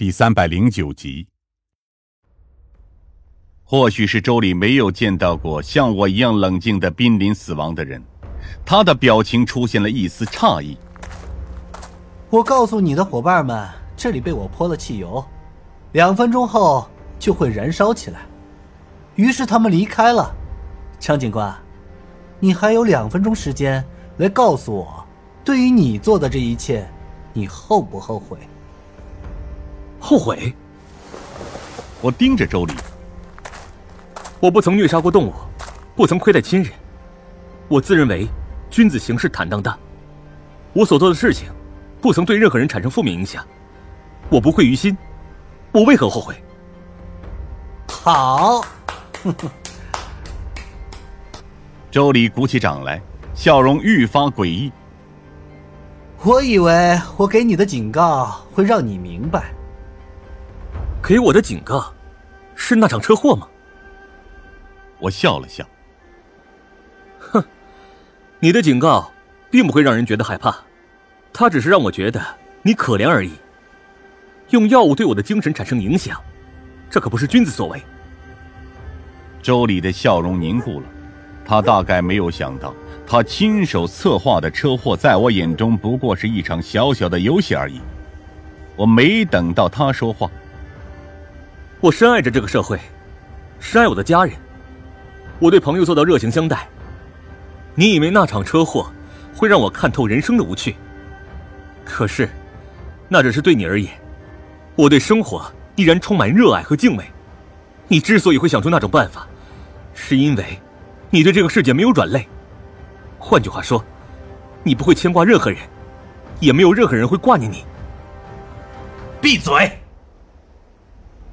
第三百零九集。或许是周礼没有见到过像我一样冷静的濒临死亡的人，他的表情出现了一丝诧异。我告诉你的伙伴们，这里被我泼了汽油，两分钟后就会燃烧起来。于是他们离开了。张警官，你还有两分钟时间来告诉我，对于你做的这一切，你后不后悔？后悔？我盯着周礼。我不曾虐杀过动物，不曾亏待亲人。我自认为君子行事坦荡荡。我所做的事情，不曾对任何人产生负面影响。我不愧于心，我为何后悔？好，周礼鼓起掌来，笑容愈发诡异。我以为我给你的警告会让你明白。给我的警告，是那场车祸吗？我笑了笑，哼，你的警告并不会让人觉得害怕，它只是让我觉得你可怜而已。用药物对我的精神产生影响，这可不是君子所为。周礼的笑容凝固了，他大概没有想到，他亲手策划的车祸，在我眼中不过是一场小小的游戏而已。我没等到他说话，我深爱着这个社会，深爱我的家人。我对朋友做到热情相待。你以为那场车祸会让我看透人生的无趣？可是，那只是对你而言。我对生活依然充满热爱和敬畏。你之所以会想出那种办法，是因为你对这个世界没有软肋。换句话说，你不会牵挂任何人，也没有任何人会挂念你。闭嘴！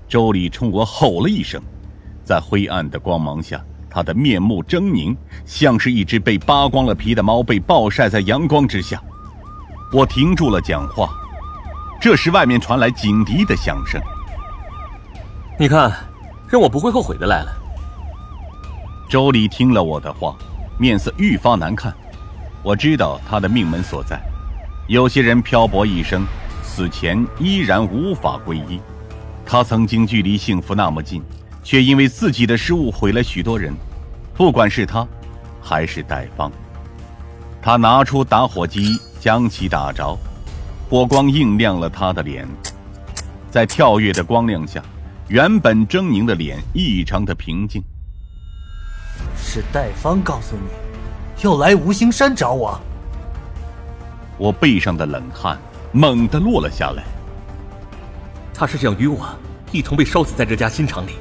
周礼冲我吼了一声，在灰暗的光芒下。他的面目狰狞，像是一只被扒光了皮的猫被暴晒在阳光之下。我停住了讲话，这时外面传来警笛的响声。你看，让我不会后悔的来了。周礼听了我的话，面色愈发难看。我知道他的命门所在。有些人漂泊一生，死前依然无法皈依。他曾经距离幸福那么近。却因为自己的失误毁了许多人，不管是他，还是戴方。他拿出打火机将其打着，火光映亮了他的脸，在跳跃的光亮下，原本狰狞的脸异常的平静。是戴方告诉你，要来无形山找我。我背上的冷汗猛地落了下来。他是想与我一同被烧死在这家新厂里。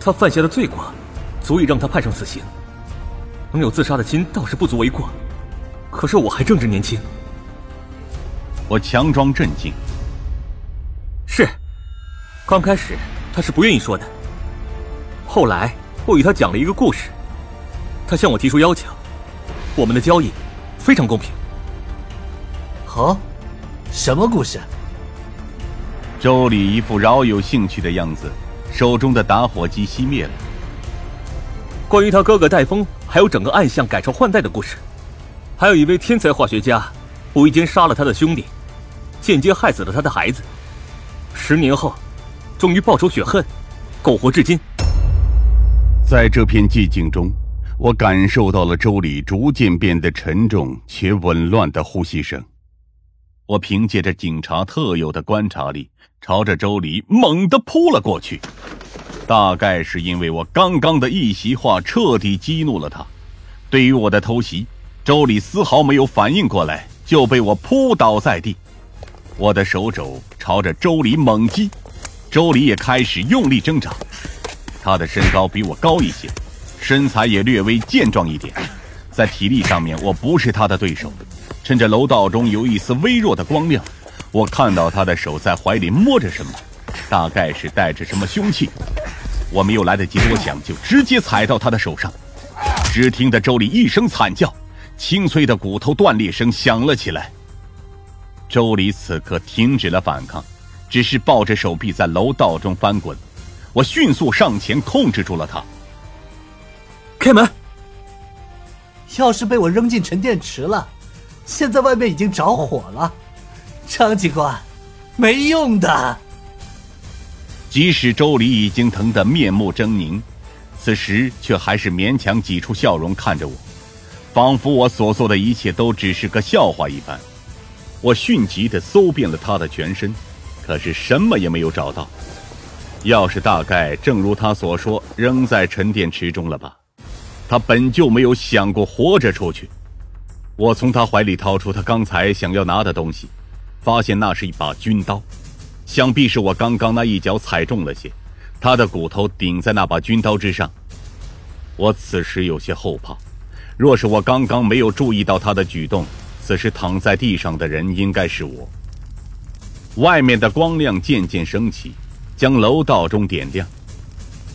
他犯下的罪过，足以让他判上死刑。能有自杀的心倒是不足为过，可是我还正值年轻。我强装镇静。是，刚开始他是不愿意说的。后来我与他讲了一个故事，他向我提出要求，我们的交易非常公平。好，什么故事？周礼一副饶有兴趣的样子。手中的打火机熄灭了。关于他哥哥戴峰，还有整个暗巷改朝换代的故事，还有一位天才化学家，无意间杀了他的兄弟，间接害死了他的孩子。十年后，终于报仇雪恨，苟活至今。在这片寂静中，我感受到了周礼逐渐变得沉重且紊乱的呼吸声。我凭借着警察特有的观察力，朝着周礼猛地扑了过去。大概是因为我刚刚的一席话彻底激怒了他，对于我的偷袭，周礼丝毫没有反应过来，就被我扑倒在地。我的手肘朝着周礼猛击，周礼也开始用力挣扎。他的身高比我高一些，身材也略微健壮一点，在体力上面我不是他的对手。趁着楼道中有一丝微弱的光亮，我看到他的手在怀里摸着什么，大概是带着什么凶器。我没有来得及多想，就直接踩到他的手上。只听得周礼一声惨叫，清脆的骨头断裂声响了起来。周礼此刻停止了反抗，只是抱着手臂在楼道中翻滚。我迅速上前控制住了他。开门！钥匙被我扔进沉淀池了。现在外面已经着火了，张警官，没用的。即使周礼已经疼得面目狰狞，此时却还是勉强挤出笑容看着我，仿佛我所做的一切都只是个笑话一般。我迅疾地搜遍了他的全身，可是什么也没有找到。钥匙大概正如他所说，扔在沉淀池中了吧？他本就没有想过活着出去。我从他怀里掏出他刚才想要拿的东西，发现那是一把军刀。想必是我刚刚那一脚踩重了些，他的骨头顶在那把军刀之上。我此时有些后怕，若是我刚刚没有注意到他的举动，此时躺在地上的人应该是我。外面的光亮渐渐升起，将楼道中点亮。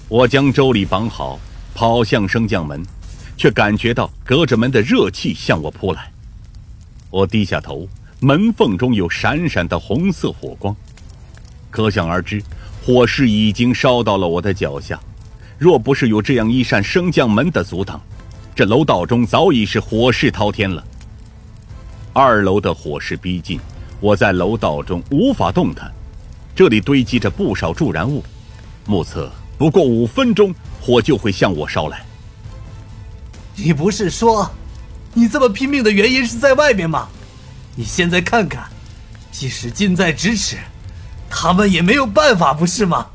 我将周礼绑好，跑向升降门，却感觉到隔着门的热气向我扑来。我低下头，门缝中有闪闪的红色火光。可想而知，火势已经烧到了我的脚下。若不是有这样一扇升降门的阻挡，这楼道中早已是火势滔天了。二楼的火势逼近，我在楼道中无法动弹。这里堆积着不少助燃物，目测不过五分钟，火就会向我烧来。你不是说，你这么拼命的原因是在外面吗？你现在看看，即使近在咫尺。他们也没有办法，不是吗？